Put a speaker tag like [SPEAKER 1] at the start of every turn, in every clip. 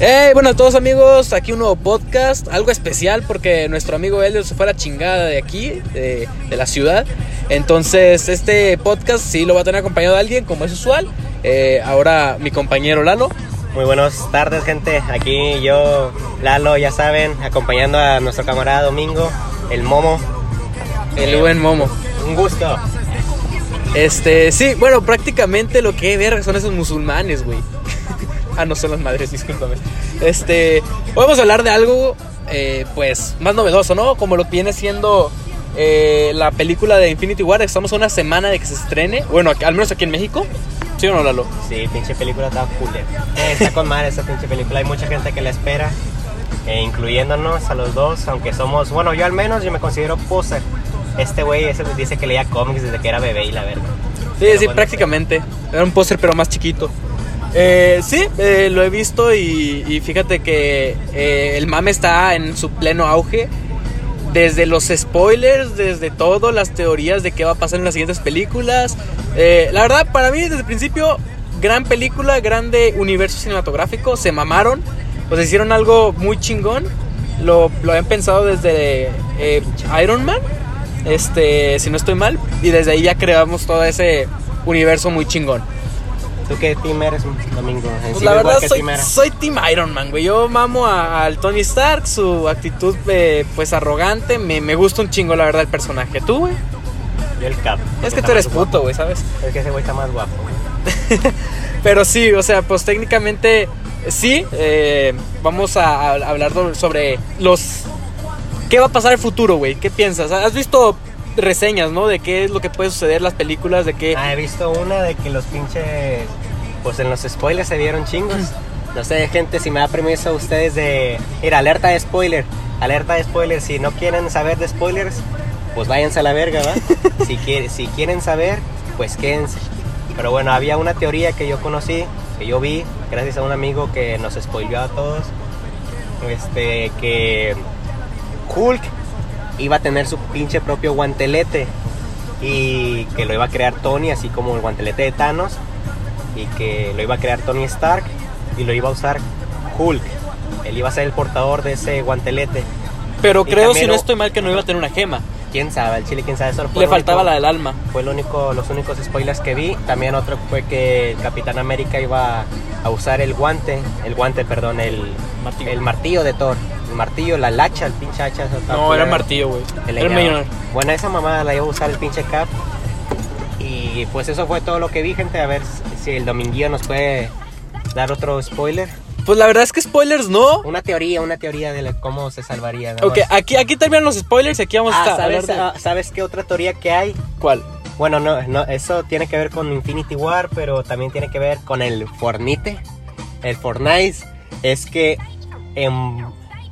[SPEAKER 1] Hey, bueno a todos amigos, aquí un nuevo podcast, algo especial porque nuestro amigo Elio se fue a la chingada de aquí, de, de la ciudad. Entonces este podcast sí lo va a tener acompañado de alguien, como es usual. Eh, ahora mi compañero Lalo.
[SPEAKER 2] Muy buenas tardes, gente. Aquí yo, Lalo, ya saben, acompañando a nuestro camarada Domingo, el Momo.
[SPEAKER 1] El
[SPEAKER 2] Eh,
[SPEAKER 1] buen Momo.
[SPEAKER 2] Un gusto.
[SPEAKER 1] Este, sí, bueno, prácticamente lo que ver son esos musulmanes, güey. Ah, no son las madres, discúlpame. Este, hoy vamos a hablar de algo, eh, pues, más novedoso, ¿no? Como lo que viene siendo eh, la película de Infinity War. Estamos a una semana de que se estrene. Bueno, al menos aquí en México. ¿Sí o no, Lalo?
[SPEAKER 2] Sí, pinche película está cool. eh. Está con madre esa pinche película. Hay mucha gente que la espera, eh, incluyéndonos a los dos, aunque somos, bueno, yo al menos yo me considero poser. Este güey ese dice que leía cómics desde que era bebé y la verga.
[SPEAKER 1] Sí,
[SPEAKER 2] Pero
[SPEAKER 1] sí,
[SPEAKER 2] bueno,
[SPEAKER 1] prácticamente. Era un póster, pero más chiquito. Eh, sí, eh, lo he visto y, fíjate que eh, el mame está en su pleno auge. Desde los spoilers, desde todo, las teorías de qué va a pasar en las siguientes películas. Eh, la verdad, para mí, desde el principio, gran película, grande universo cinematográfico. Se mamaron, pues hicieron algo muy chingón. Lo, lo habían pensado desde Iron Man, este, si no estoy mal. Y desde ahí ya creamos todo ese universo muy chingón.
[SPEAKER 2] ¿Tú qué team eres, Domingo? En
[SPEAKER 1] Pues la verdad
[SPEAKER 2] ¿qué
[SPEAKER 1] soy, soy Team Iron Man, güey. Yo mamo a- al Tony Stark, su actitud eh, pues arrogante. Me, me gusta un chingo, la verdad, el personaje. ¿Tú, güey?
[SPEAKER 2] Yo el Cap.
[SPEAKER 1] Es que tú eres puto, güey, ¿sabes?
[SPEAKER 2] Es que ese güey está más guapo.
[SPEAKER 1] Pero sí, o sea, pues técnicamente sí. eh, vamos a, a hablar sobre los... ¿Qué va a pasar en el futuro, güey? ¿Qué piensas? ¿Has visto reseñas, no? De qué es lo que puede suceder en las películas, de qué...
[SPEAKER 2] Ah, he visto una de que los pinches. Pues en los spoilers se vieron chingos. No sé, gente, si me da permiso a ustedes de. Mira, alerta de spoiler. Alerta de spoiler. Si no quieren saber de spoilers, pues váyanse a la verga, ¿va? si, quiere- si quieren saber, pues quédense. Pero bueno, había una teoría que yo conocí, que yo vi, gracias a un amigo que nos spoileó a todos. Este, que Hulk iba a tener su pinche propio guantelete y que lo iba a crear Tony, así como el guantelete de Thanos, y que lo iba a crear Tony Stark y lo iba a usar Hulk. Él iba a ser el portador de ese guantelete.
[SPEAKER 1] Pero
[SPEAKER 2] y
[SPEAKER 1] creo, si no estoy mal, que no iba a tener una gema.
[SPEAKER 2] Quién sabe, el chile, quién sabe. Eso fue
[SPEAKER 1] Le faltaba
[SPEAKER 2] único-
[SPEAKER 1] la del alma.
[SPEAKER 2] Fue el único, los únicos spoilers que vi. También otro fue que el Capitán América iba a usar el guante, el guante, perdón, el
[SPEAKER 1] Martillo.
[SPEAKER 2] el martillo de Thor. El martillo, la hacha, el pinche hacha.
[SPEAKER 1] No, era el martillo, güey.
[SPEAKER 2] El
[SPEAKER 1] el millonario.
[SPEAKER 2] Bueno, esa mamada la iba a usar el pinche Cap. Y pues eso fue todo lo que vi, gente. A ver si el dominguillo nos puede dar otro spoiler.
[SPEAKER 1] Pues la verdad es que spoilers no.
[SPEAKER 2] Una teoría, una teoría de cómo se salvaría. nada
[SPEAKER 1] Ok, aquí, aquí terminan los spoilers y aquí vamos
[SPEAKER 2] Ah,
[SPEAKER 1] a
[SPEAKER 2] ¿sabes,
[SPEAKER 1] de...
[SPEAKER 2] ah, ¿sabes qué otra teoría que hay?
[SPEAKER 1] ¿Cuál?
[SPEAKER 2] Bueno, no, no, eso tiene que ver con Infinity War, pero también tiene que ver con el Fornite. El Fortnite es que, em,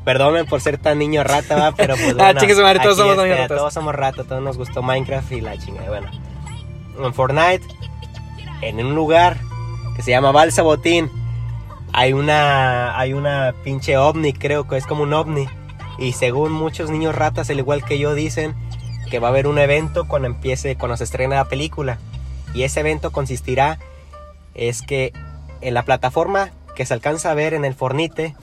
[SPEAKER 2] perdónenme por ser tan niño rata, ¿va? pero pues
[SPEAKER 1] Ah,
[SPEAKER 2] bueno,
[SPEAKER 1] chingue su madre, todos somos niños
[SPEAKER 2] este,
[SPEAKER 1] ratas.
[SPEAKER 2] Todos somos ratas, todos nos gustó Minecraft y la chingada, bueno. En Fortnite, en un lugar que se llama Balsa Botín, hay una, hay una pinche ovni, creo que es como un ovni. Y según muchos niños ratas, al igual que yo, dicen que va a haber un evento cuando empiece, cuando se estrene la película. Y ese evento consistirá es que en la plataforma que se alcanza a ver en el Fornite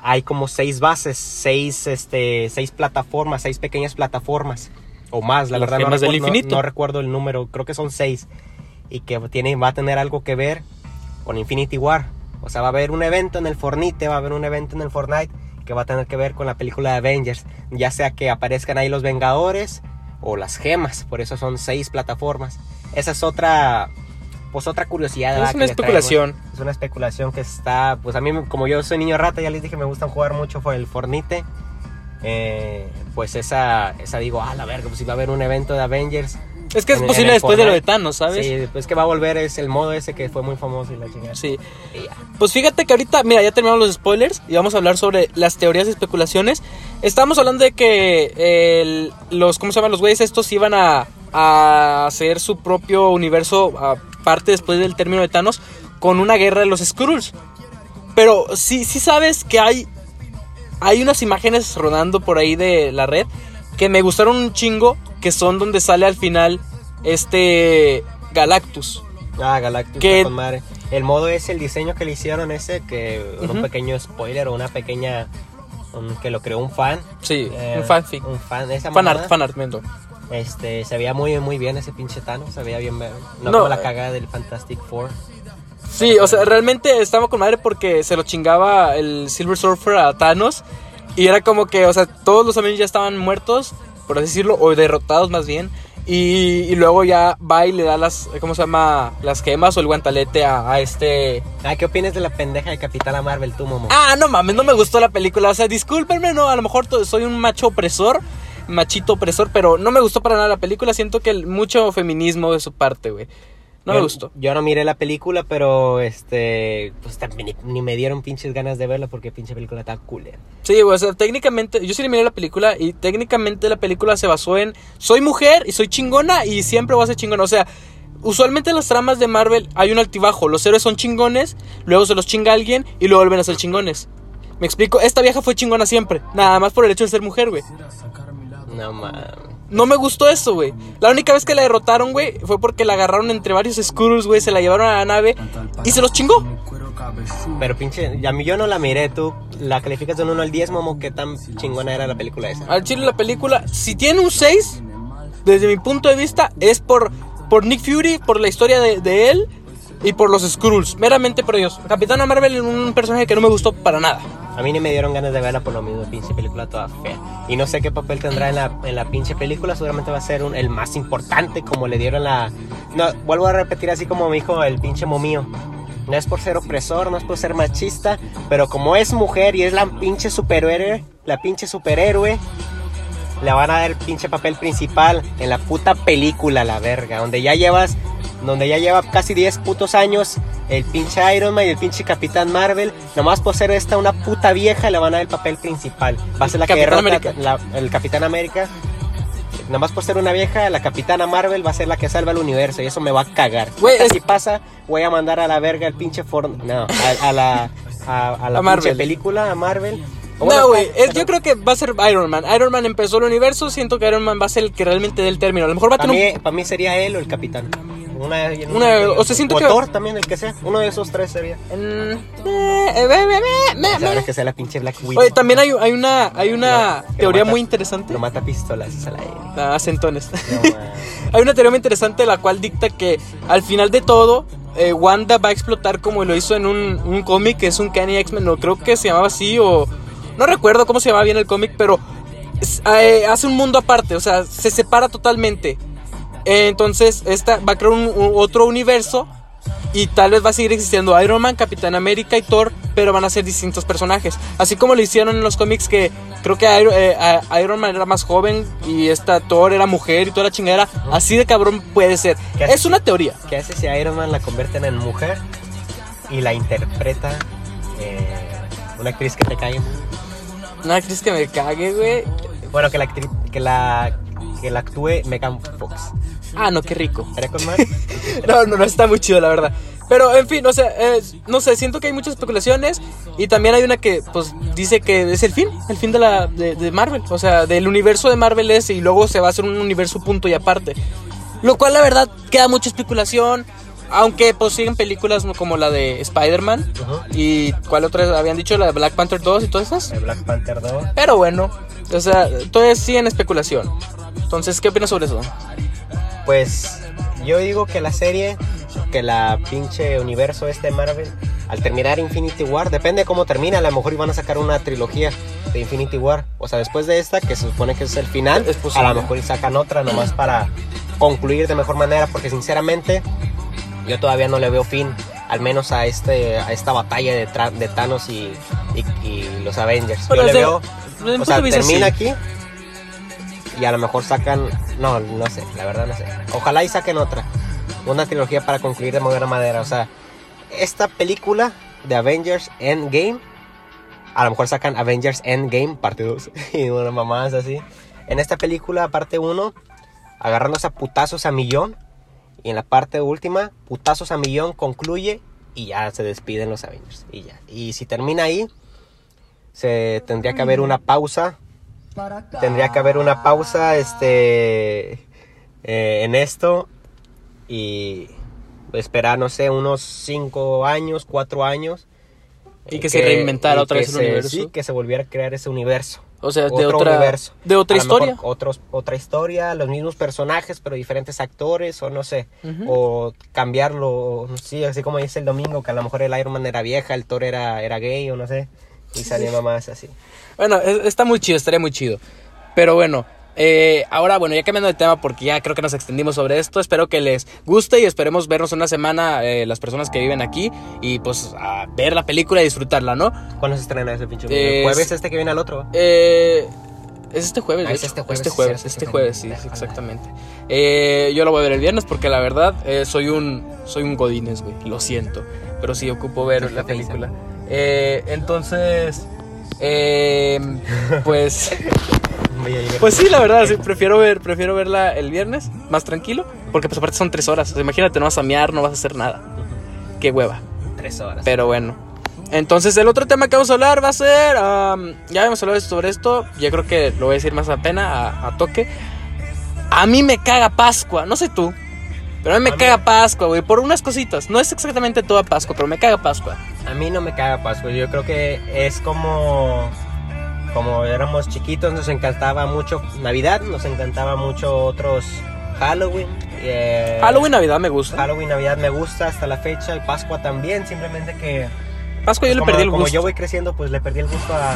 [SPEAKER 2] hay como seis bases, seis, este, seis plataformas, seis pequeñas plataformas o más. La
[SPEAKER 1] Las
[SPEAKER 2] verdad no recuerdo, no- no recuerdo el número, creo que son seis y que tiene, va a tener algo que ver con Infinity War. O sea, va a haber un evento en el Fornite, va a haber un evento en el Fortnite que va a tener que ver con la película de Avengers. Ya sea que aparezcan ahí los Vengadores o las gemas. Por eso son seis plataformas. Esa es otra, pues otra curiosidad.
[SPEAKER 1] Es
[SPEAKER 2] ¿verdad?
[SPEAKER 1] una
[SPEAKER 2] que
[SPEAKER 1] especulación.
[SPEAKER 2] Es una especulación que está, pues a mí como yo soy niño rata, ya les dije, me gustan jugar mucho por el Fornite. Eh, pues esa, esa digo, ah, la verga, pues si va a haber un evento de Avengers.
[SPEAKER 1] Es que es
[SPEAKER 2] en-
[SPEAKER 1] posible después de lo de. Thanos, ¿sabes?
[SPEAKER 2] Sí, pues que va a volver es el modo ese que fue muy famoso y la chingada.
[SPEAKER 1] Sí. Pues fíjate que ahorita, mira, ya terminamos los spoilers y vamos a hablar sobre las teorías y especulaciones. Estamos hablando de que el- los, ¿cómo se llaman? Los güeyes estos iban a, a hacer su propio universo aparte después del término de Thanos con una guerra de los Skrulls. Pero sí, sí sabes que hay, hay unas imágenes rodando por ahí de la red que me gustaron un chingo, que son donde sale al final este Galactus.
[SPEAKER 2] Ah, Galactus
[SPEAKER 1] Que-
[SPEAKER 2] con madre. el modo es el diseño que le hicieron ese, que un pequeño spoiler o una pequeña... que lo creó un fan.
[SPEAKER 1] Sí,
[SPEAKER 2] Eh,
[SPEAKER 1] un fanfic.
[SPEAKER 2] Un fan, esa
[SPEAKER 1] Fanart,
[SPEAKER 2] mamada.
[SPEAKER 1] fanart, miento.
[SPEAKER 2] Este, se veía muy, muy bien ese pinche Thanos, se veía bien, no,
[SPEAKER 1] No,
[SPEAKER 2] como la
[SPEAKER 1] eh.
[SPEAKER 2] cagada del Fantastic Four.
[SPEAKER 1] Sí, o sea, realmente estaba con madre porque se lo chingaba el Silver Surfer a Thanos. Y era como que, o sea, todos los amigos ya estaban muertos, por así decirlo, o derrotados más bien. Y, y luego ya va y le da las, ¿cómo se llama? Las gemas o el guantalete a, a este...
[SPEAKER 2] Ah, ¿qué opinas de la pendeja de Capitana Marvel, tú, Momo?
[SPEAKER 1] Ah, no mames, no me gustó la película. O sea, discúlpenme, no, a lo mejor soy un macho opresor, machito opresor, pero no me gustó para nada la película. Siento que el- mucho feminismo de su parte, güey. No me gustó.
[SPEAKER 2] Yo no miré la película, pero este, pues también ni, ni me dieron pinches ganas de verla porque pinche película está culera.
[SPEAKER 1] Sí, o sea, técnicamente, yo sí le miré la película y técnicamente la película se basó en soy mujer y soy chingona y siempre voy a ser chingona. O sea, usualmente en las tramas de Marvel hay un altibajo. Los héroes son chingones, luego se los chinga alguien y luego vuelven a ser chingones. Me explico, esta vieja fue chingona siempre, nada más por el hecho de ser mujer, güey.
[SPEAKER 2] No mames.
[SPEAKER 1] No me gustó eso, güey. La única vez que la derrotaron, güey, fue porque la agarraron entre varios Skrulls, güey, se la llevaron a la nave y se los chingó.
[SPEAKER 2] Pero pinche, a mí yo no la miré, tú la calificas de un 1 al 10, Momo, qué tan chingona era la película esa.
[SPEAKER 1] Al chile la película, si tiene un 6, desde mi punto de vista, es por, por Nick Fury, por la historia de, de él y por los Skrulls. Meramente por ellos. Capitana Marvel es un personaje que no me gustó para nada.
[SPEAKER 2] A mí ni me dieron ganas de verla por lo mismo, pinche película toda fea. Y no sé qué papel tendrá en la, en la pinche película, seguramente va a ser un- el más importante, como le dieron la... No, vuelvo a repetir así como me dijo el pinche momío. No es por ser opresor, no es por ser machista, pero como es mujer y es la pinche superhéroe, la pinche superhéroe, le van a dar el pinche papel principal en la puta película, la verga, donde ya llevas, donde ya lleva casi 10 putos años el pinche Iron Man y el pinche Capitán Marvel, nomás por ser esta una puta vieja le van a dar el papel principal. Va a ser la que
[SPEAKER 1] Capitán
[SPEAKER 2] derrota la- el Capitán América. Nomás por ser una vieja, la Capitana Marvel va a ser la que salva el universo y eso me va a cagar.
[SPEAKER 1] Es-
[SPEAKER 2] Si pasa, voy a mandar a la verga el pinche Ford... No, a, a la... A, a la
[SPEAKER 1] A Marvel.
[SPEAKER 2] pinche película, a Marvel. Bueno,
[SPEAKER 1] No, güey, yo creo que va a ser Iron Man. Iron Man empezó el universo, siento que Iron Man va a ser el que realmente dé el término. A lo mejor va a
[SPEAKER 2] Para
[SPEAKER 1] tener
[SPEAKER 2] para mí sería él o el capitán. Una,
[SPEAKER 1] Una- o sea, siento que-
[SPEAKER 2] Thor también, el que sea. Uno de esos tres sería.
[SPEAKER 1] eh, eh.
[SPEAKER 2] que sea la pinche Black Widow.
[SPEAKER 1] Oye, también hay, hay una, hay una
[SPEAKER 2] No,
[SPEAKER 1] teoría
[SPEAKER 2] mata-
[SPEAKER 1] muy interesante.
[SPEAKER 2] No mata pistolas, esa la
[SPEAKER 1] Ah, centones.
[SPEAKER 2] No.
[SPEAKER 1] Hay una teoría muy interesante la cual dicta que al final de todo eh, Wanda va a explotar como lo hizo en un, un cómic que es un Kenny X-Men, no creo que se llamaba así o no recuerdo cómo se llamaba bien el cómic, pero eh, hace un mundo aparte, o sea, se separa totalmente. Entonces, esta va a crear un, un- otro universo y tal vez va a seguir existiendo Iron Man, Capitán América y Thor, pero van a ser distintos personajes. Así como lo hicieron en los cómics que creo que Iron, eh, Iron Man era más joven y esta Thor era mujer y toda la chingadera. Así de cabrón puede ser.
[SPEAKER 2] ¿Qué
[SPEAKER 1] Es una teoría.
[SPEAKER 2] ¿Qué hace si Iron Man la convierten en mujer y la interpreta eh, una actriz que te cae?
[SPEAKER 1] Una actriz que me cague, güey.
[SPEAKER 2] Bueno, que la actriz, que la que la actúe Megan Fox.
[SPEAKER 1] Ah, no, qué rico.
[SPEAKER 2] ¿Estaría con más?
[SPEAKER 1] No, no, no, está muy chido, la verdad. Pero, en fin, o sea, eh, no sé, siento que hay muchas especulaciones y también hay una que, pues, dice que es el fin, el fin de la de, de Marvel, o sea, del universo de Marvel ese y luego se va a hacer un universo punto y aparte. Lo cual, la verdad, queda mucha especulación, aunque, pues, siguen películas como la de Spider-Man y, ¿cuál otra habían dicho? La de Black Panther 2 y todas esas.
[SPEAKER 2] Black Panther 2.
[SPEAKER 1] Pero bueno, o sea, todavía siguen especulación. Entonces, ¿qué opinas sobre eso?
[SPEAKER 2] Pues yo digo que la serie, que la pinche universo este de Marvel, al terminar Infinity War, depende de cómo termina, a lo mejor iban a sacar una trilogía de Infinity War. O sea, después de esta, que se supone que es el final,
[SPEAKER 1] Es
[SPEAKER 2] a lo mejor sacan otra nomás para concluir de mejor manera, porque sinceramente yo todavía no le veo fin, al menos a este a esta batalla de, de Thanos y, y- y los Avengers.
[SPEAKER 1] Bueno,
[SPEAKER 2] yo le veo, o sea, termina
[SPEAKER 1] sí.
[SPEAKER 2] aquí y a lo mejor sacan, no, no sé, la verdad no sé. Ojalá y saquen otra, una trilogía para concluir de buena manera. O sea, esta película de Avengers Endgame, a lo mejor sacan Avengers Endgame parte 2 y una mamás así. En esta película, parte 1, agarrándose a putazos a millón. Y en la parte última, putazos a millón concluye y ya se despiden los Avengers. Y ya. Y si termina ahí, se tendría que haber una pausa tendría que haber una pausa este eh, en esto y esperar, no sé, unos 5 años, 4 años.
[SPEAKER 1] Y
[SPEAKER 2] eh,
[SPEAKER 1] que se reinventara otra
[SPEAKER 2] que
[SPEAKER 1] vez el
[SPEAKER 2] se-
[SPEAKER 1] universo.
[SPEAKER 2] Sí, que se volviera a crear ese universo.
[SPEAKER 1] O sea, de
[SPEAKER 2] Otro
[SPEAKER 1] otra,
[SPEAKER 2] universo.
[SPEAKER 1] de otra
[SPEAKER 2] A
[SPEAKER 1] historia.
[SPEAKER 2] otros, otra historia, los mismos personajes, pero diferentes actores, o no sé.
[SPEAKER 1] Ujú.
[SPEAKER 2] O cambiarlo, sí, así como dice el domingo, que a lo mejor el Iron Man era vieja, el Thor era, era gay, o no sé. Y salía mamás así.
[SPEAKER 1] Bueno, es- está muy chido, estaría muy chido. Pero bueno, eh, ahora, bueno, ya cambiando de tema porque ya creo que nos extendimos sobre esto. Espero que les guste y esperemos vernos una semana eh, las personas que viven aquí y pues a ver la película y disfrutarla, ¿no?
[SPEAKER 2] ¿Cuándo se estrena ese pinche ¿El jueves este que viene al otro?
[SPEAKER 1] Eh, es este jueves,
[SPEAKER 2] Ah,
[SPEAKER 1] de
[SPEAKER 2] es
[SPEAKER 1] hecho.
[SPEAKER 2] este jueves,
[SPEAKER 1] Este
[SPEAKER 2] sí,
[SPEAKER 1] jueves,
[SPEAKER 2] cierto,
[SPEAKER 1] este
[SPEAKER 2] sí,
[SPEAKER 1] jueves, sí, exactamente. Eh, yo lo voy a ver el viernes porque la verdad eh, soy un soy un godines, güey. Lo siento, pero sí ocupo ver la película. Eh, entonces, eh, pues, pues sí, la verdad, sí, prefiero ver, prefiero verla el viernes, más tranquilo, porque pues aparte son tres horas. O sea, imagínate, no vas a mear, no vas a hacer nada. Qué hueva.
[SPEAKER 2] Tres horas.
[SPEAKER 1] Pero bueno. Entonces el otro tema que vamos a hablar va a ser... ya hemos hablado sobre esto. Yo creo que lo voy a decir más a pena, a, a toque. A mí me caga Pascua. No sé tú. Pero a mí me
[SPEAKER 2] A mí-
[SPEAKER 1] caga Pascua, güey. Por unas cositas. No es exactamente toda Pascua, pero me caga Pascua.
[SPEAKER 2] A mí no me caga Pascua. Yo creo que es como. Como éramos chiquitos, nos encantaba mucho Navidad, nos encantaba mucho otros Halloween. eh,
[SPEAKER 1] Halloween, Navidad me gusta.
[SPEAKER 2] Halloween, Navidad me gusta hasta la fecha y Pascua también. Simplemente que.
[SPEAKER 1] Pascua yo le
[SPEAKER 2] como,
[SPEAKER 1] perdí el
[SPEAKER 2] como
[SPEAKER 1] gusto.
[SPEAKER 2] yo voy creciendo, pues le perdí el gusto a,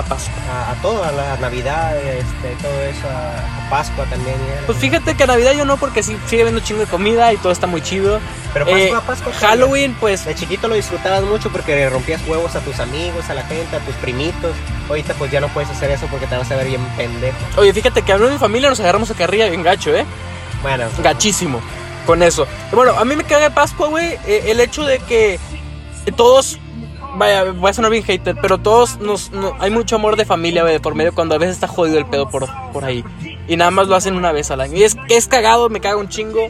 [SPEAKER 1] A Pascua.
[SPEAKER 2] a, a todo, a la Navidad, este, todo eso, a, a Pascua también.
[SPEAKER 1] Pues fíjate que a Navidad yo no, porque sí, sigue habiendo chingo de comida y todo está muy chido.
[SPEAKER 2] Pero Pascua,
[SPEAKER 1] Eh,
[SPEAKER 2] Pascua.
[SPEAKER 1] Halloween, pues
[SPEAKER 2] De chiquito lo disfrutabas mucho porque rompías huevos a tus amigos, a la gente, a tus primitos. Ahorita pues ya no puedes hacer eso porque te vas a ver bien pendejo.
[SPEAKER 1] Oye, fíjate que hablando de mi familia nos agarramos a carrilla bien gacho, ¿eh?
[SPEAKER 2] Bueno,
[SPEAKER 1] Gachísimo con eso. Bueno, a mí me caga de Pascua, güey, eh, el hecho de que todos, vaya, voy a sonar bien hater, pero todos nos, no- hay mucho amor de familia, güey, de por medio cuando a veces está jodido el pedo por, por ahí. Y nada más lo hacen una vez al año. Y es, es cagado, me caga un chingo.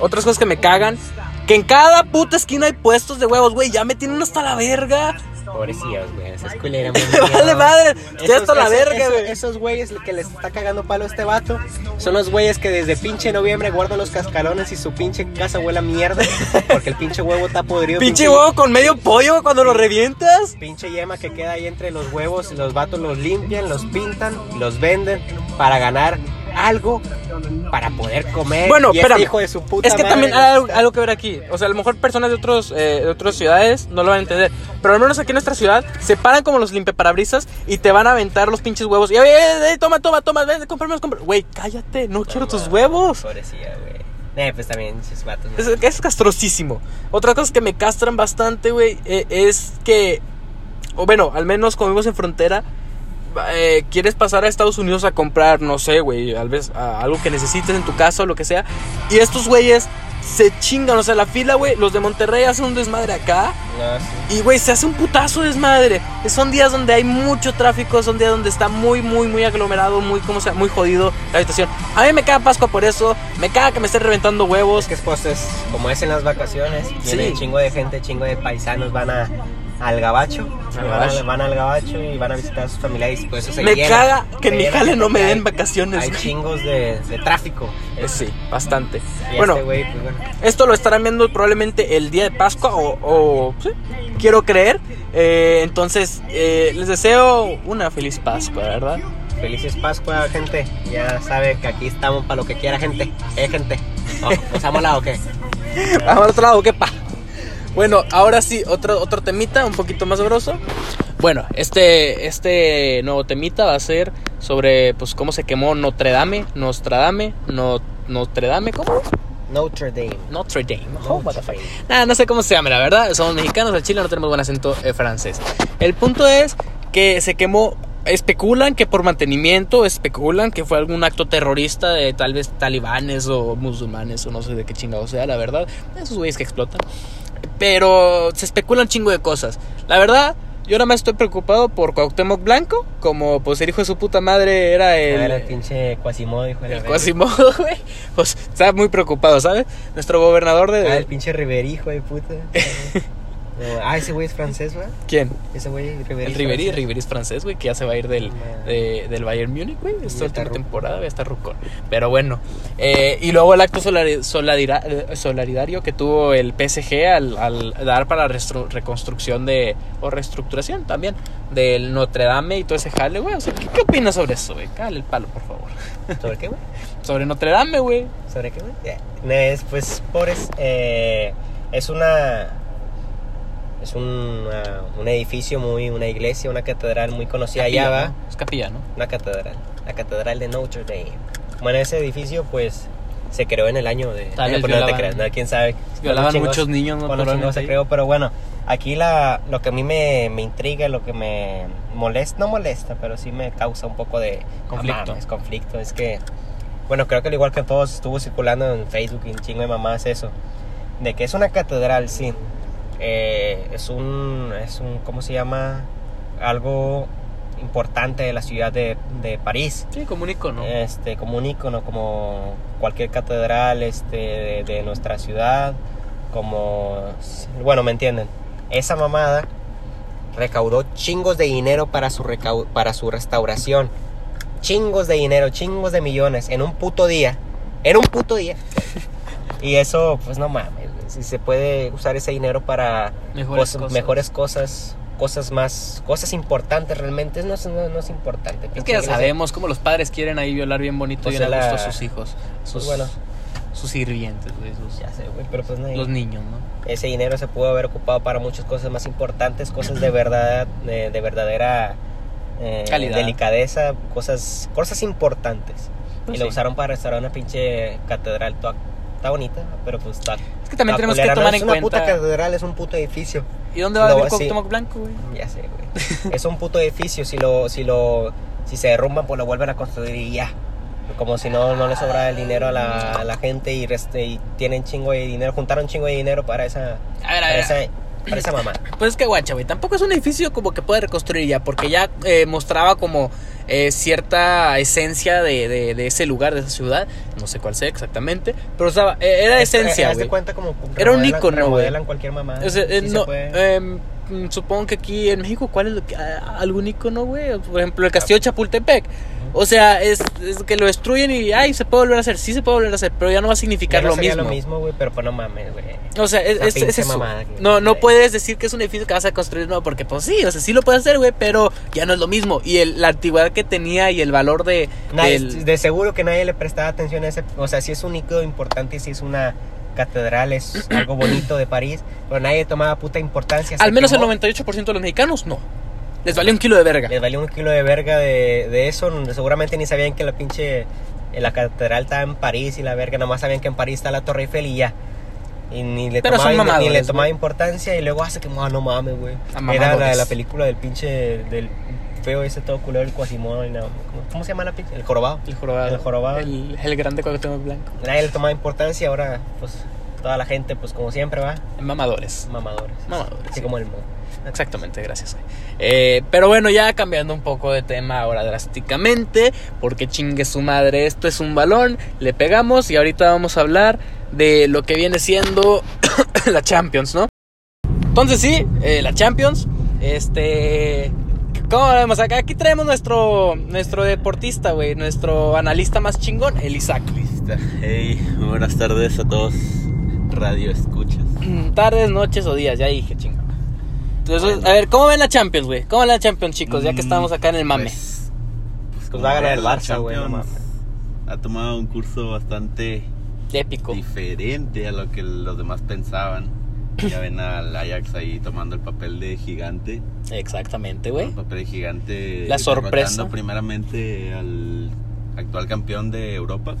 [SPEAKER 1] Otras cosas que me cagan. Que en cada puta esquina hay puestos de huevos, güey. Ya me tienen hasta la verga.
[SPEAKER 2] Pobrecillos, güey. Esa es muy
[SPEAKER 1] vale madre.
[SPEAKER 2] Esos-
[SPEAKER 1] hasta la verga, güey.
[SPEAKER 2] Esos güeyes que les está cagando palo a este vato son los güeyes que desde pinche noviembre guardan los cascarones y su pinche casa huele a mierda porque el pinche huevo está podrido.
[SPEAKER 1] Pinche huevo con medio pollo cuando lo revientas.
[SPEAKER 2] Pinche yema que queda ahí entre los huevos, los vatos los limpian, los pintan, los venden para ganar algo para poder comer.
[SPEAKER 1] Bueno,
[SPEAKER 2] y este
[SPEAKER 1] espérame.
[SPEAKER 2] hijo de su puta
[SPEAKER 1] Es que
[SPEAKER 2] madre
[SPEAKER 1] también hay algo, algo que ver aquí. O sea, a lo mejor personas de, otros, eh, de otras ciudades no lo van a entender. Pero al menos aquí en nuestra ciudad se paran como los limpiaparabrisas y te van a aventar los pinches huevos. Y, "Ey, ey, ey, toma, toma, toma, ven, cómprame, cómprame. Güey, cállate, no quiero tus huevos.
[SPEAKER 2] Pobrecilla, güey. Eh, pues también sus vatos. ¿no?
[SPEAKER 1] Es, es castrosísimo. Otra cosa que me castran bastante, güey, eh, es que, o bueno, al menos cuando vivimos en frontera, eh, quieres pasar a Estados Unidos a comprar, no sé, güey, tal vez algo que necesites en tu casa o lo que sea. Y estos güeyes se chingan, o sea, la fila, güey, los de Monterrey hacen un desmadre acá.
[SPEAKER 2] No, sí.
[SPEAKER 1] Y, güey, se hace un putazo desmadre. Son días donde hay mucho tráfico, son días donde está muy, muy, muy aglomerado, muy, como sea, muy jodido la habitación. A mí me caga Pascua por eso, me caga que me estén reventando huevos.
[SPEAKER 2] Es que es, pues, es como es en las vacaciones, viene
[SPEAKER 1] Sí.
[SPEAKER 2] chingo de gente, chingo de paisanos van a, al gabacho,
[SPEAKER 1] Al
[SPEAKER 2] van,
[SPEAKER 1] gabacho.
[SPEAKER 2] a- van al gabacho y van a visitar a sus familiares eso se
[SPEAKER 1] Me
[SPEAKER 2] llena,
[SPEAKER 1] caga que en mi jale no me den
[SPEAKER 2] hay-
[SPEAKER 1] vacaciones.
[SPEAKER 2] Hay chingos de, de tráfico.
[SPEAKER 1] Eh, Sí, bastante. Bueno,
[SPEAKER 2] este pues bueno.
[SPEAKER 1] esto lo estarán viendo probablemente el día de Pascua o, o, sí, quiero creer. Eh, entonces, eh, les deseo una feliz Pascua, ¿verdad?
[SPEAKER 2] Felices Pascua, gente. Ya sabe que aquí estamos para lo que quiera, gente. Eh, gente. No, ¿Nos ha molado o qué?
[SPEAKER 1] Vamos al otro lado, ¿qué pa? Bueno, ahora sí, otro, otro temita un poquito más grosso. Bueno, este, este nuevo temita va a ser sobre pues cómo se quemó Notre Dame, Nostradame, no, Notre Dame, ¿cómo?
[SPEAKER 2] Notre Dame.
[SPEAKER 1] Notre Dame. Oh, what the fuck. Nada, no sé cómo se llama, la verdad. Somos mexicanos, al Chile no tenemos buen acento eh, francés. El punto es que se quemó. Especulan que por mantenimiento, especulan que fue algún acto terrorista de tal vez talibanes o musulmanes o no sé de qué chingado sea, la verdad. Esos güeyes que explotan. Pero se especulan un chingo de cosas. La verdad, yo nada más estoy preocupado por Cuauhtémoc Blanco, como pues el hijo de su puta madre era el...
[SPEAKER 2] Era el pinche Quasimodo, hijo de
[SPEAKER 1] el. Quasimodo, güey. Pues está muy preocupado, ¿sabes? Nuestro gobernador de...
[SPEAKER 2] Ah, el pinche Riverijo de puta. No, ah, ese güey es francés, ¿verdad?
[SPEAKER 1] ¿Quién?
[SPEAKER 2] Ese güey, Ribéry.
[SPEAKER 1] El Ribery. Ribery es francés, güey, que ya se va a ir del, de- del Bayern Múnich, güey. Esta última temporada va a estar rucón. Pero bueno. eh, y luego el acto solari- soladira- eh, solidario que tuvo el PSG al, al dar para la reconstrucción de. o reestructuración también. Del Notre Dame y todo ese jale, güey. O sea, ¿qué, qué opinas sobre eso, güey? Cállale el palo, por favor.
[SPEAKER 2] ¿Sobre qué, güey?
[SPEAKER 1] Sobre Notre Dame, güey.
[SPEAKER 2] ¿Sobre qué, güey? Es, pues, pobres, eh, es una... Es una- un edificio muy, una iglesia, una catedral muy conocida allá,
[SPEAKER 1] Capilla,
[SPEAKER 2] va.
[SPEAKER 1] ¿no? Es capilla, ¿no?
[SPEAKER 2] Una catedral, la catedral de Notre Dame. Bueno, ese edificio, pues, se creó en el año de...
[SPEAKER 1] Tal vez
[SPEAKER 2] no te
[SPEAKER 1] violaban-
[SPEAKER 2] creas, no, quién sabe.
[SPEAKER 1] Violaban
[SPEAKER 2] Cuántos
[SPEAKER 1] muchos niños, ¿no?
[SPEAKER 2] se creó, pero bueno, aquí la, lo que a mí me, me intriga, lo que me molesta, no molesta, pero sí me causa un poco de
[SPEAKER 1] Conflicto.
[SPEAKER 2] Es conflicto, es que, bueno, creo que al igual que todos estuvo circulando en Facebook y un chingo de mamás eso, de que es una catedral, sí, eh, es un, es un, ¿cómo se llama? Algo importante de la ciudad de, de París
[SPEAKER 1] Sí, como un icono.
[SPEAKER 2] este, como un ícono, como cualquier catedral este, de, de nuestra ciudad, como, bueno, me entienden, esa mamada recaudó chingos de dinero para su, recau- para su restauración, chingos de dinero, chingos de millones, en un puto día, en un puto día. Y eso, pues no mames, si se puede usar ese dinero para
[SPEAKER 1] Mejores
[SPEAKER 2] cosas-
[SPEAKER 1] cosas.
[SPEAKER 2] mejores cosas, cosas más, cosas importantes realmente, no, es- no, no es importante.
[SPEAKER 1] Es que ya sabemos cómo los padres quieren ahí violar bien bonito
[SPEAKER 2] Pues
[SPEAKER 1] y bien a gusto a sus hijos. Sus,
[SPEAKER 2] Pues bueno.
[SPEAKER 1] sus sirvientes, güey, sus-
[SPEAKER 2] Ya sé, güey, pero pues no hay-
[SPEAKER 1] los niños, ¿no?
[SPEAKER 2] Ese dinero se pudo haber ocupado para muchas cosas más importantes, cosas de verdad, de, de verdadera eh,
[SPEAKER 1] Calidad.
[SPEAKER 2] delicadeza, cosas, cosas importantes.
[SPEAKER 1] Pues
[SPEAKER 2] y lo usaron para restaurar una pinche catedral. toda- Está bonita, pero pues está.
[SPEAKER 1] Que también tenemos que
[SPEAKER 2] culera. No
[SPEAKER 1] tomar
[SPEAKER 2] es
[SPEAKER 1] en
[SPEAKER 2] una puta
[SPEAKER 1] cuenta.
[SPEAKER 2] catedral, es un puto edificio.
[SPEAKER 1] ¿Y dónde va a
[SPEAKER 2] sí.
[SPEAKER 1] Cuauhtémoc Blanco, güey?
[SPEAKER 2] Ya sé, güey. es un puto edificio. Si lo, si lo, si se derrumban, pues lo vuelven a construir y ya. Como si no, no le sobra el dinero a la, a la gente y, reste- y tienen chingo de dinero, juntaron chingo de dinero para esa,
[SPEAKER 1] A ver, a
[SPEAKER 2] para
[SPEAKER 1] ver.
[SPEAKER 2] esa, para esa mamá.
[SPEAKER 1] Pues es que guacha, güey. Tampoco es un edificio como que puede reconstruir ya, porque ya eh, mostraba como eh, cierta esencia de, de, de ese lugar, de esa ciudad. No sé cuál sea exactamente, pero estaba, eh, era esencia, güey.
[SPEAKER 2] cuenta como
[SPEAKER 1] Era un ícono, güey.
[SPEAKER 2] cualquier mamá.
[SPEAKER 1] O sea, eh,
[SPEAKER 2] se
[SPEAKER 1] no, em, supongo que aquí en México, ¿cuál es lo que, ah, algún icono, güey? Por ejemplo, el castillo de Chapultepec. O sea, es, es que lo destruyen y ay, se puede volver a hacer. Sí se puede volver a hacer, pero ya no va a
[SPEAKER 2] Ya
[SPEAKER 1] significar
[SPEAKER 2] no
[SPEAKER 1] lo mismo.
[SPEAKER 2] lo mismo, güey, pero pues no mames, güey.
[SPEAKER 1] O sea, es, eso. No, no puedes decir que es un edificio que vas a construir nuevo porque pues sí, o sea, sí lo puedes hacer, güey, pero ya no es lo mismo. Y el- la antigüedad que tenía y el valor de...
[SPEAKER 2] Nadie-
[SPEAKER 1] del-
[SPEAKER 2] De seguro que nadie le prestaba atención a ese. O sea, si es un ícono importante y si es una catedral, es algo bonito de París, pero nadie tomaba puta importancia.
[SPEAKER 1] al menos el
[SPEAKER 2] quemó.
[SPEAKER 1] 98% de los mexicanos, no. Les valió un kilo de verga.
[SPEAKER 2] Les valió un kilo de verga de, de eso. Seguramente ni sabían que la pinche. eh, La catedral estaba en París y la verga. Nada más sabían que en París está la Torre Eiffel y ya. Y ni le
[SPEAKER 1] Pero
[SPEAKER 2] tomaba,
[SPEAKER 1] son
[SPEAKER 2] ni- le tomaba importancia. Y luego hace que, "Ah, no mames, güey. Era la la película del pinche. Del feo ese todo culero, el Quasimodo. y no- ¿cómo, cómo se llama la pinche? El jorobado.
[SPEAKER 1] El jorobado.
[SPEAKER 2] El jorobado.
[SPEAKER 1] El, el grande Cuauhtémoc Blanco.
[SPEAKER 2] Nadie le tomaba importancia. Ahora, pues, toda la gente, pues, como siempre, va.
[SPEAKER 1] Mamadores.
[SPEAKER 2] Mamadores.
[SPEAKER 1] Mamadores,
[SPEAKER 2] Así
[SPEAKER 1] sí.
[SPEAKER 2] como el mo.
[SPEAKER 1] Exactamente, gracias. Eh, pero bueno, ya cambiando un poco de tema ahora drásticamente, porque chingue su madre, esto es un balón, le pegamos y ahorita vamos a hablar de lo que viene siendo la Champions, ¿no? Entonces sí, eh, la Champions, este... ¿Cómo vemos acá? Aquí traemos nuestro, nuestro deportista, güey, nuestro analista más chingón, el Isaac.
[SPEAKER 3] Hey, buenas tardes a todos. Radio escuchas.
[SPEAKER 1] Tardes, noches o días, ya dije, chingón. Entonces, a ver, ¿cómo ven la Champions, güey? ¿Cómo ven la Champions, chicos? Ya que estamos acá en el mame.
[SPEAKER 3] Pues,
[SPEAKER 2] Pues va a ganar el Barça, güey, no
[SPEAKER 3] Ha tomado un curso bastante
[SPEAKER 1] Épico.
[SPEAKER 3] diferente a lo que los demás pensaban. Ya ven al Ajax ahí tomando el papel de gigante.
[SPEAKER 1] Exactamente, güey.
[SPEAKER 3] El papel de gigante.
[SPEAKER 1] La sorpresa.
[SPEAKER 3] primeramente al actual campeón de Europa.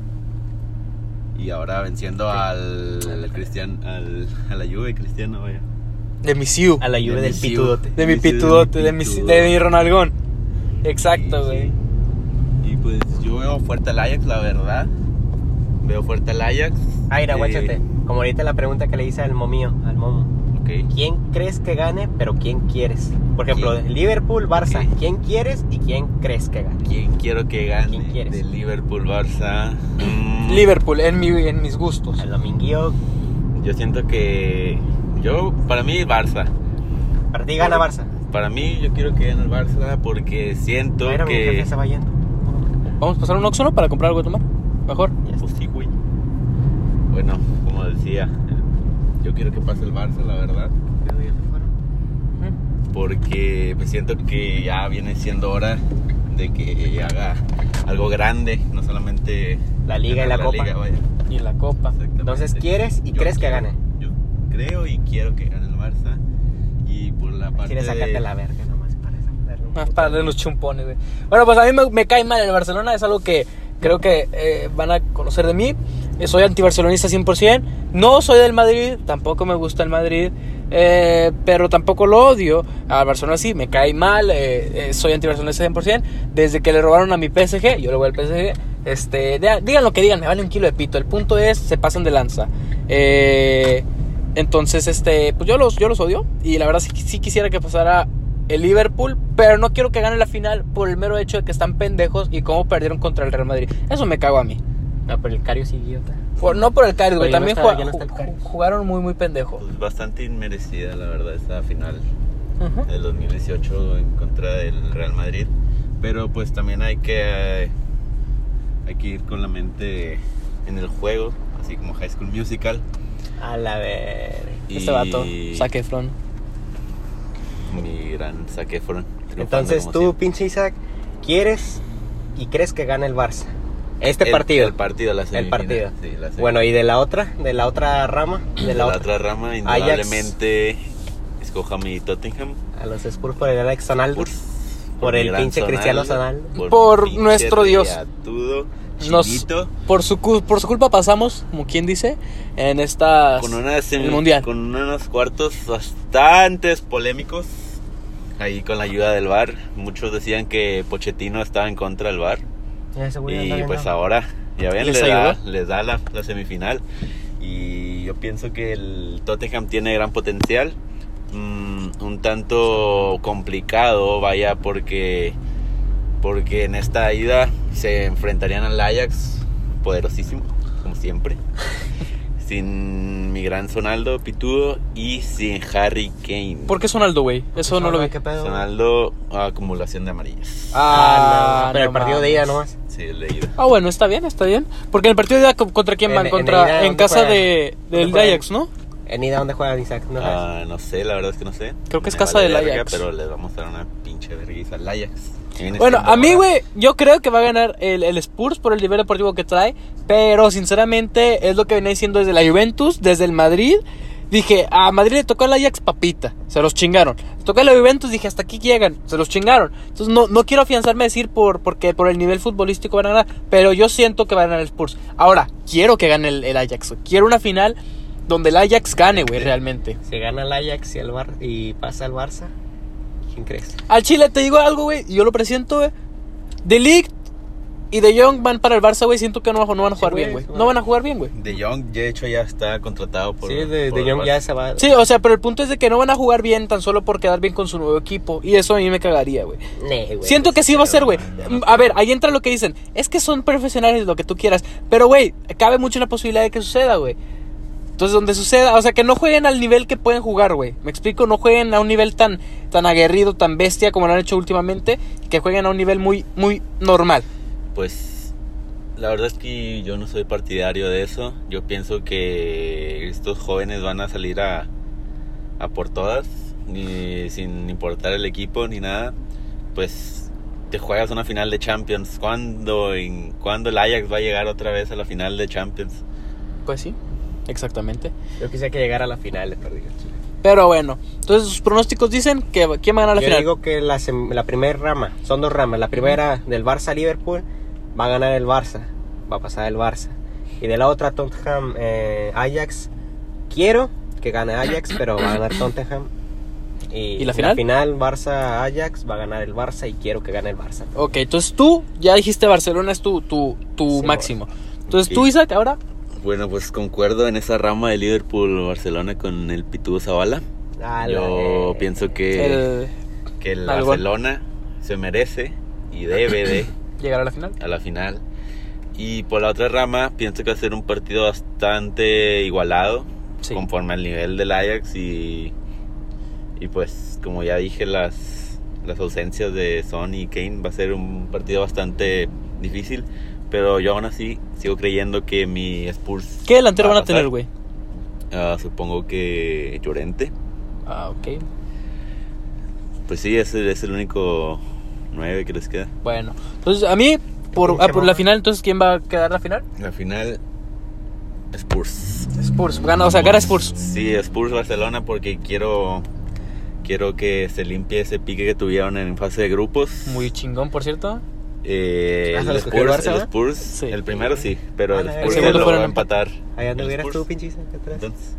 [SPEAKER 3] Y ahora venciendo al, al Cristian, al, a la Juve Cristiano, vaya.
[SPEAKER 1] De mi Siu.
[SPEAKER 2] A la
[SPEAKER 3] De
[SPEAKER 2] lluvia del
[SPEAKER 3] mi Siu.
[SPEAKER 2] pitudote.
[SPEAKER 1] De mi pitudote, de mi, de mi Ronalgón. Exacto, güey.
[SPEAKER 3] sí. Y pues yo veo fuerte al Ajax, la verdad. Veo fuerte al Ajax.
[SPEAKER 2] Mira,
[SPEAKER 3] Eh,
[SPEAKER 2] guáchate. Como ahorita la pregunta que le hice al momío, al momo.
[SPEAKER 3] Ok.
[SPEAKER 2] ¿Quién crees que gane, pero quién quieres? Por ejemplo,
[SPEAKER 3] ¿Quién?
[SPEAKER 2] Liverpool, Barça. ¿Quién quieres y quién crees que gane?
[SPEAKER 3] ¿Quién quiero que gane?
[SPEAKER 2] ¿Quién quieres?
[SPEAKER 3] De Liverpool, Barça. Mm,
[SPEAKER 1] Liverpool, en, mi, en mis gustos.
[SPEAKER 2] El dominguillo.
[SPEAKER 3] Yo siento que. Yo, para mí, Barça.
[SPEAKER 2] Para ti gana Barça.
[SPEAKER 3] Para mí, yo quiero que gane el Barça porque siento
[SPEAKER 2] Mira, mi jefe
[SPEAKER 3] que.
[SPEAKER 2] se va yendo.
[SPEAKER 1] Vamos a pasar un Oxxo, ¿no? Para comprar algo de tomar. Mejor.
[SPEAKER 3] Pues sí, güey. Bueno, como decía, yo quiero que pase el Barça, la verdad. Porque me siento que ya viene siendo hora de que haga algo grande, no solamente
[SPEAKER 2] La Liga y la
[SPEAKER 3] ganar
[SPEAKER 2] Copa.
[SPEAKER 3] Liga, vaya.
[SPEAKER 1] Y la copa.
[SPEAKER 2] Entonces, ¿quieres y
[SPEAKER 3] Yo
[SPEAKER 2] crees que gane?
[SPEAKER 3] Creo y quiero que gane el Barça. Y por la parte
[SPEAKER 2] Quieres sacarte
[SPEAKER 3] de...
[SPEAKER 2] la verga nomás para darle
[SPEAKER 1] Más para darle los chumpones, güey. Bueno, pues a mí me, me cae mal el Barcelona. Es algo que creo que eh, van a conocer de mí. Eh, Soy antibarcelonista 100%. No soy del Madrid. Tampoco me gusta el Madrid. eh, pero tampoco lo odio. Al Barcelona sí, me cae mal. eh, eh, soy antibarcelonista 100%. Desde que le robaron a mi PSG, yo le voy al PSG. Este, de- digan lo que digan, me vale un kilo de pito. El punto es, se pasan de lanza. Eh, entonces, este, pues yo los, yo los odio. Y la verdad sí, sí quisiera que pasara el Liverpool, pero no quiero que gane la final por el mero hecho de que están pendejos y cómo perdieron contra el Real Madrid. Eso me cago a mí.
[SPEAKER 2] No, pero el Cario es idiota.
[SPEAKER 1] Por- no por el Carius, güey, también
[SPEAKER 2] no está
[SPEAKER 1] jugaron muy, muy pendejo.
[SPEAKER 3] Pues bastante inmerecida, la verdad, esta final
[SPEAKER 1] Ujú.
[SPEAKER 3] del 2018 en contra del Real Madrid. Pero pues también hay que, eh, hay que ir con la mente en el juego, así como High School Musical.
[SPEAKER 2] A la verga.
[SPEAKER 1] Este vato, Zac Efron.
[SPEAKER 3] Mi gran Zac Efron, triunfando
[SPEAKER 2] Entonces tú,
[SPEAKER 3] siempre.
[SPEAKER 2] pinche Isaac, quieres y crees que gane el Barça. Este
[SPEAKER 3] El-
[SPEAKER 2] partido.
[SPEAKER 3] El partido, la
[SPEAKER 2] El partido.
[SPEAKER 3] sí, la semifinal.
[SPEAKER 2] Bueno, y de la otra, de la otra rama, de,
[SPEAKER 3] de
[SPEAKER 2] la,
[SPEAKER 3] la,
[SPEAKER 2] otra,
[SPEAKER 3] otra rama,
[SPEAKER 2] Ajax.
[SPEAKER 3] indudablemente escoja mi Tottenham.
[SPEAKER 2] a los Spurs por el Alex Sonaldo.
[SPEAKER 3] Por,
[SPEAKER 2] el pinche Cristiano Sonaldo.
[SPEAKER 1] Por nuestro Dios.
[SPEAKER 3] riatudo,
[SPEAKER 1] Nos- por, su, por su culpa pasamos, como quien dice, en estas...
[SPEAKER 3] con, una semi-
[SPEAKER 1] el Mundial.
[SPEAKER 3] con unos cuartos bastantes polémicos. Ahí con la ayuda del VAR. Muchos decían que Pochettino estaba en contra del
[SPEAKER 2] güey anda
[SPEAKER 3] Y pues
[SPEAKER 2] ¿no?
[SPEAKER 3] ahora, ya ven,
[SPEAKER 1] ¿Les
[SPEAKER 3] les da, les da la, la semifinal. Y yo pienso que el Tottenham tiene gran potencial. Mm, un tanto complicado, vaya, porque, porque en esta ida se enfrentarían al Ajax, poderosísimo, como siempre. sin mi gran Sonaldo Pitudo y sin Harry Kane.
[SPEAKER 1] ¿Por qué Sonaldo, güey? Eso no lo vi.
[SPEAKER 2] ¿Qué pedo?
[SPEAKER 3] Sonaldo, acumulación de amarillas.
[SPEAKER 2] Ah, no, pero el partido de ida nomás.
[SPEAKER 3] Sí, el de ida.
[SPEAKER 1] Ah, bueno, está bien, está bien. Porque en el partido de ida, ¿co- ¿contra quién van?
[SPEAKER 2] en
[SPEAKER 1] Contra,
[SPEAKER 2] ida,
[SPEAKER 1] en,
[SPEAKER 2] ¿dónde
[SPEAKER 1] casa de,
[SPEAKER 2] ¿Dónde
[SPEAKER 1] del? Ajax, ¿no?
[SPEAKER 2] En ida, ¿dónde juegan Isaac? ¿No sabes?
[SPEAKER 3] Ah, no sé, la verdad es que no sé.
[SPEAKER 1] Creo que es casa
[SPEAKER 3] vale
[SPEAKER 1] del Ajax.
[SPEAKER 3] Pero les vamos a dar una pinche vergüenza al Ajax. Viene
[SPEAKER 1] Bueno,
[SPEAKER 3] siendo
[SPEAKER 1] a mí, güey, yo creo que va a ganar el, el Spurs por el nivel deportivo que trae. Pero, sinceramente, es lo que venía diciendo desde la Juventus, desde el Madrid. Dije, a Madrid le tocó al Ajax papita, se los chingaron. Le tocó la Juventus, dije, hasta aquí llegan, se los chingaron. Entonces, no, no quiero afianzarme a decir por, porque por el nivel futbolístico van a ganar, pero yo siento que va a ganar el Spurs. Ahora, quiero que gane el, el Ajax. Quiero una final donde el Ajax gane, güey, realmente.
[SPEAKER 2] Si gana el Ajax y, el Bar y pasa el Barça, ¿quién crees?
[SPEAKER 1] Al Chile te digo algo, güey, yo lo presiento, güey. De Ligt y De Jong van para el Barça, güey. Siento que no, no van a
[SPEAKER 2] Sí,
[SPEAKER 1] jugar bien, güey. No van a jugar bien, güey.
[SPEAKER 3] De Jong, de hecho, ya está contratado por.
[SPEAKER 2] sí, de,
[SPEAKER 3] por
[SPEAKER 2] de Jong
[SPEAKER 3] el
[SPEAKER 2] ya se va.
[SPEAKER 1] Sí, o sea, pero el punto es de que no van a jugar bien tan solo por quedar bien con su nuevo equipo. Y eso a mí me cagaría, güey.
[SPEAKER 2] Nee, güey,
[SPEAKER 1] Siento
[SPEAKER 2] pues,
[SPEAKER 1] que sí va a ser, güey.
[SPEAKER 3] no, no.
[SPEAKER 1] A ver, ahí entra lo que dicen. Es que son profesionales, lo que tú quieras. Pero, güey, cabe mucho la posibilidad de que suceda, güey. Entonces, donde suceda, o sea, que no jueguen al nivel que pueden jugar, güey. Me explico, no jueguen a un nivel tan, tan aguerrido, tan bestia como lo han hecho últimamente. Que jueguen a un nivel muy, muy normal.
[SPEAKER 3] Pues la verdad es que yo no soy partidario de eso. Yo pienso que estos jóvenes van a salir a, a por todas, ni sin importar el equipo ni nada. Pues te juegas una final de Champions. ¿Cuándo, en, ¿Cuándo el Ajax va a llegar otra vez a la final de Champions?
[SPEAKER 1] Pues sí, exactamente.
[SPEAKER 2] Yo quisiera que llegara a la final, perdí.
[SPEAKER 1] Pero bueno, entonces sus pronósticos dicen que quién va a ganar la
[SPEAKER 2] Yo
[SPEAKER 1] final.
[SPEAKER 2] digo que la, la primera rama, son dos ramas. La primera del Barça Liverpool va a ganar el Barça, va a pasar el Barça. Y de la otra Tottenham eh, Ajax, quiero que gane Ajax, pero va a ganar Tottenham. Y,
[SPEAKER 1] ¿Y la final?
[SPEAKER 2] Barça Ajax va a ganar el Barça y quiero que gane el Barça.
[SPEAKER 1] Ok, entonces tú ya dijiste Barcelona es tu, tu, tu
[SPEAKER 2] Sí,
[SPEAKER 1] máximo. Entonces tú, Isaac, ahora.
[SPEAKER 3] Bueno, pues concuerdo en esa rama de Liverpool-Barcelona con el Pitudo Zavala.
[SPEAKER 2] A la
[SPEAKER 3] Yo pienso que,
[SPEAKER 1] el
[SPEAKER 3] que el. Barcelona se merece y debe de
[SPEAKER 1] llegar a la final.
[SPEAKER 3] a la final. Y por la otra rama, pienso que va a ser un partido bastante igualado,
[SPEAKER 1] Sí.
[SPEAKER 3] conforme al nivel del Ajax y, Y pues, como ya dije, las, las ausencias de Son y Kane va a ser un partido bastante difícil. Pero yo aún así sigo creyendo que mi Spurs.
[SPEAKER 1] ¿Qué delantero
[SPEAKER 3] va
[SPEAKER 1] van a
[SPEAKER 3] pasar.
[SPEAKER 1] tener, güey?
[SPEAKER 3] Ah, supongo que Llorente.
[SPEAKER 1] Ah, ok.
[SPEAKER 3] Pues sí, ese es el único 9 que les queda.
[SPEAKER 1] Bueno, entonces a mí, por, ah, por la final, entonces, ¿quién va a quedar la final?
[SPEAKER 3] La final, Spurs.
[SPEAKER 1] Spurs. Gana, o sea, gana Spurs.
[SPEAKER 3] Sí, Spurs Barcelona porque quiero quiero que se limpie ese pique que tuvieron en fase de grupos.
[SPEAKER 1] Muy chingón, por cierto.
[SPEAKER 3] Eh,
[SPEAKER 2] Ah, ¿se lo
[SPEAKER 3] el,
[SPEAKER 2] el
[SPEAKER 3] Spurs,
[SPEAKER 2] Barça,
[SPEAKER 3] el? Spurs,
[SPEAKER 1] Sí.
[SPEAKER 3] el primero sí, pero
[SPEAKER 2] Ah,
[SPEAKER 3] el
[SPEAKER 2] no, el
[SPEAKER 3] Spurs
[SPEAKER 1] segundo
[SPEAKER 3] lo
[SPEAKER 1] fueron
[SPEAKER 3] va a empatar.
[SPEAKER 2] Allá
[SPEAKER 3] el Spurs.
[SPEAKER 2] tú, atrás.
[SPEAKER 3] Entonces.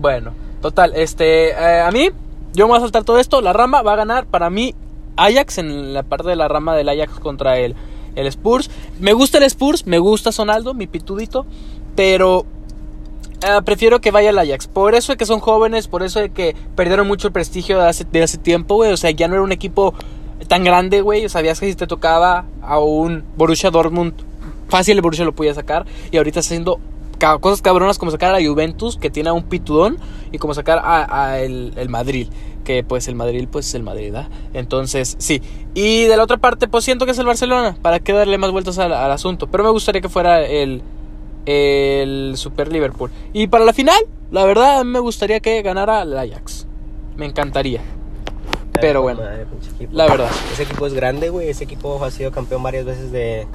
[SPEAKER 1] Bueno, total, este, eh, a mí, yo me voy a saltar todo esto. La rama va a ganar para mí Ajax en la parte de la rama del Ajax contra el, el Spurs. Me gusta el Spurs, me gusta Sonaldo, mi pitudito, pero eh, prefiero que vaya el Ajax. Por eso de que son jóvenes, por eso de que perdieron mucho el prestigio de hace, de hace tiempo, güey. O sea, ya no era un equipo tan grande, güey. Sabías que si te tocaba a un Borussia Dortmund, fácil el Borussia lo podía sacar. Y ahorita está haciendo cosas cabronas como sacar a la Juventus, que tiene a un pitudón, y como sacar a, el, el Madrid. Que pues el Madrid, pues es el Madrid, ¿ah? Entonces, sí. Y de la otra parte, pues siento que es el Barcelona. ¿Para qué darle más vueltas al, al asunto? Pero me gustaría que fuera el, el Super Liverpool. Y para la final, la verdad, me gustaría que ganara el Ajax. Me encantaría. Pero bueno,
[SPEAKER 2] Madre,
[SPEAKER 1] la verdad.
[SPEAKER 2] Ese equipo es grande, güey. Ese equipo ha sido campeón varias veces de,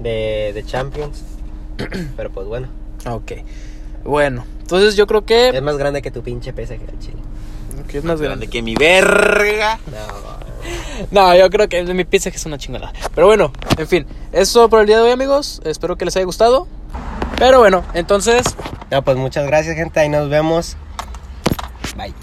[SPEAKER 2] de, de Champions. Pero pues bueno.
[SPEAKER 1] Ok. Bueno, entonces yo creo que,
[SPEAKER 2] Es más grande que tu pinche PSG al Chile.
[SPEAKER 1] que es más grande.
[SPEAKER 3] grande que mi verga.
[SPEAKER 2] No,
[SPEAKER 1] No, yo creo que mi pizza que es una chingada. Pero bueno, en fin, eso por el día de hoy, amigos. Espero que les haya gustado. Pero bueno, entonces,
[SPEAKER 2] no, pues muchas gracias, gente. Ahí nos vemos. Bye.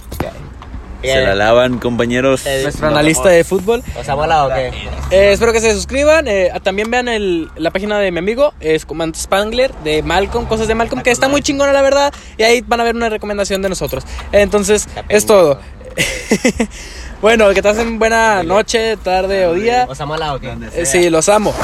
[SPEAKER 3] Se la lavan, compañeros.
[SPEAKER 2] Eh,
[SPEAKER 1] nuestro analista de fútbol.
[SPEAKER 2] ¿Os ha molado o qué?
[SPEAKER 1] Eh, espero que se suscriban. eh, también vean el- la página de mi amigo, es Comandante Spangler, de Malcolm, cosas de Malcolm, que está muy chingona, la verdad. Y ahí van a ver una recomendación de nosotros. Entonces, es todo. bueno, que te hacen buena noche, tarde o día.
[SPEAKER 2] ¿Os ha molado o qué?
[SPEAKER 1] Eh, sí, los amo.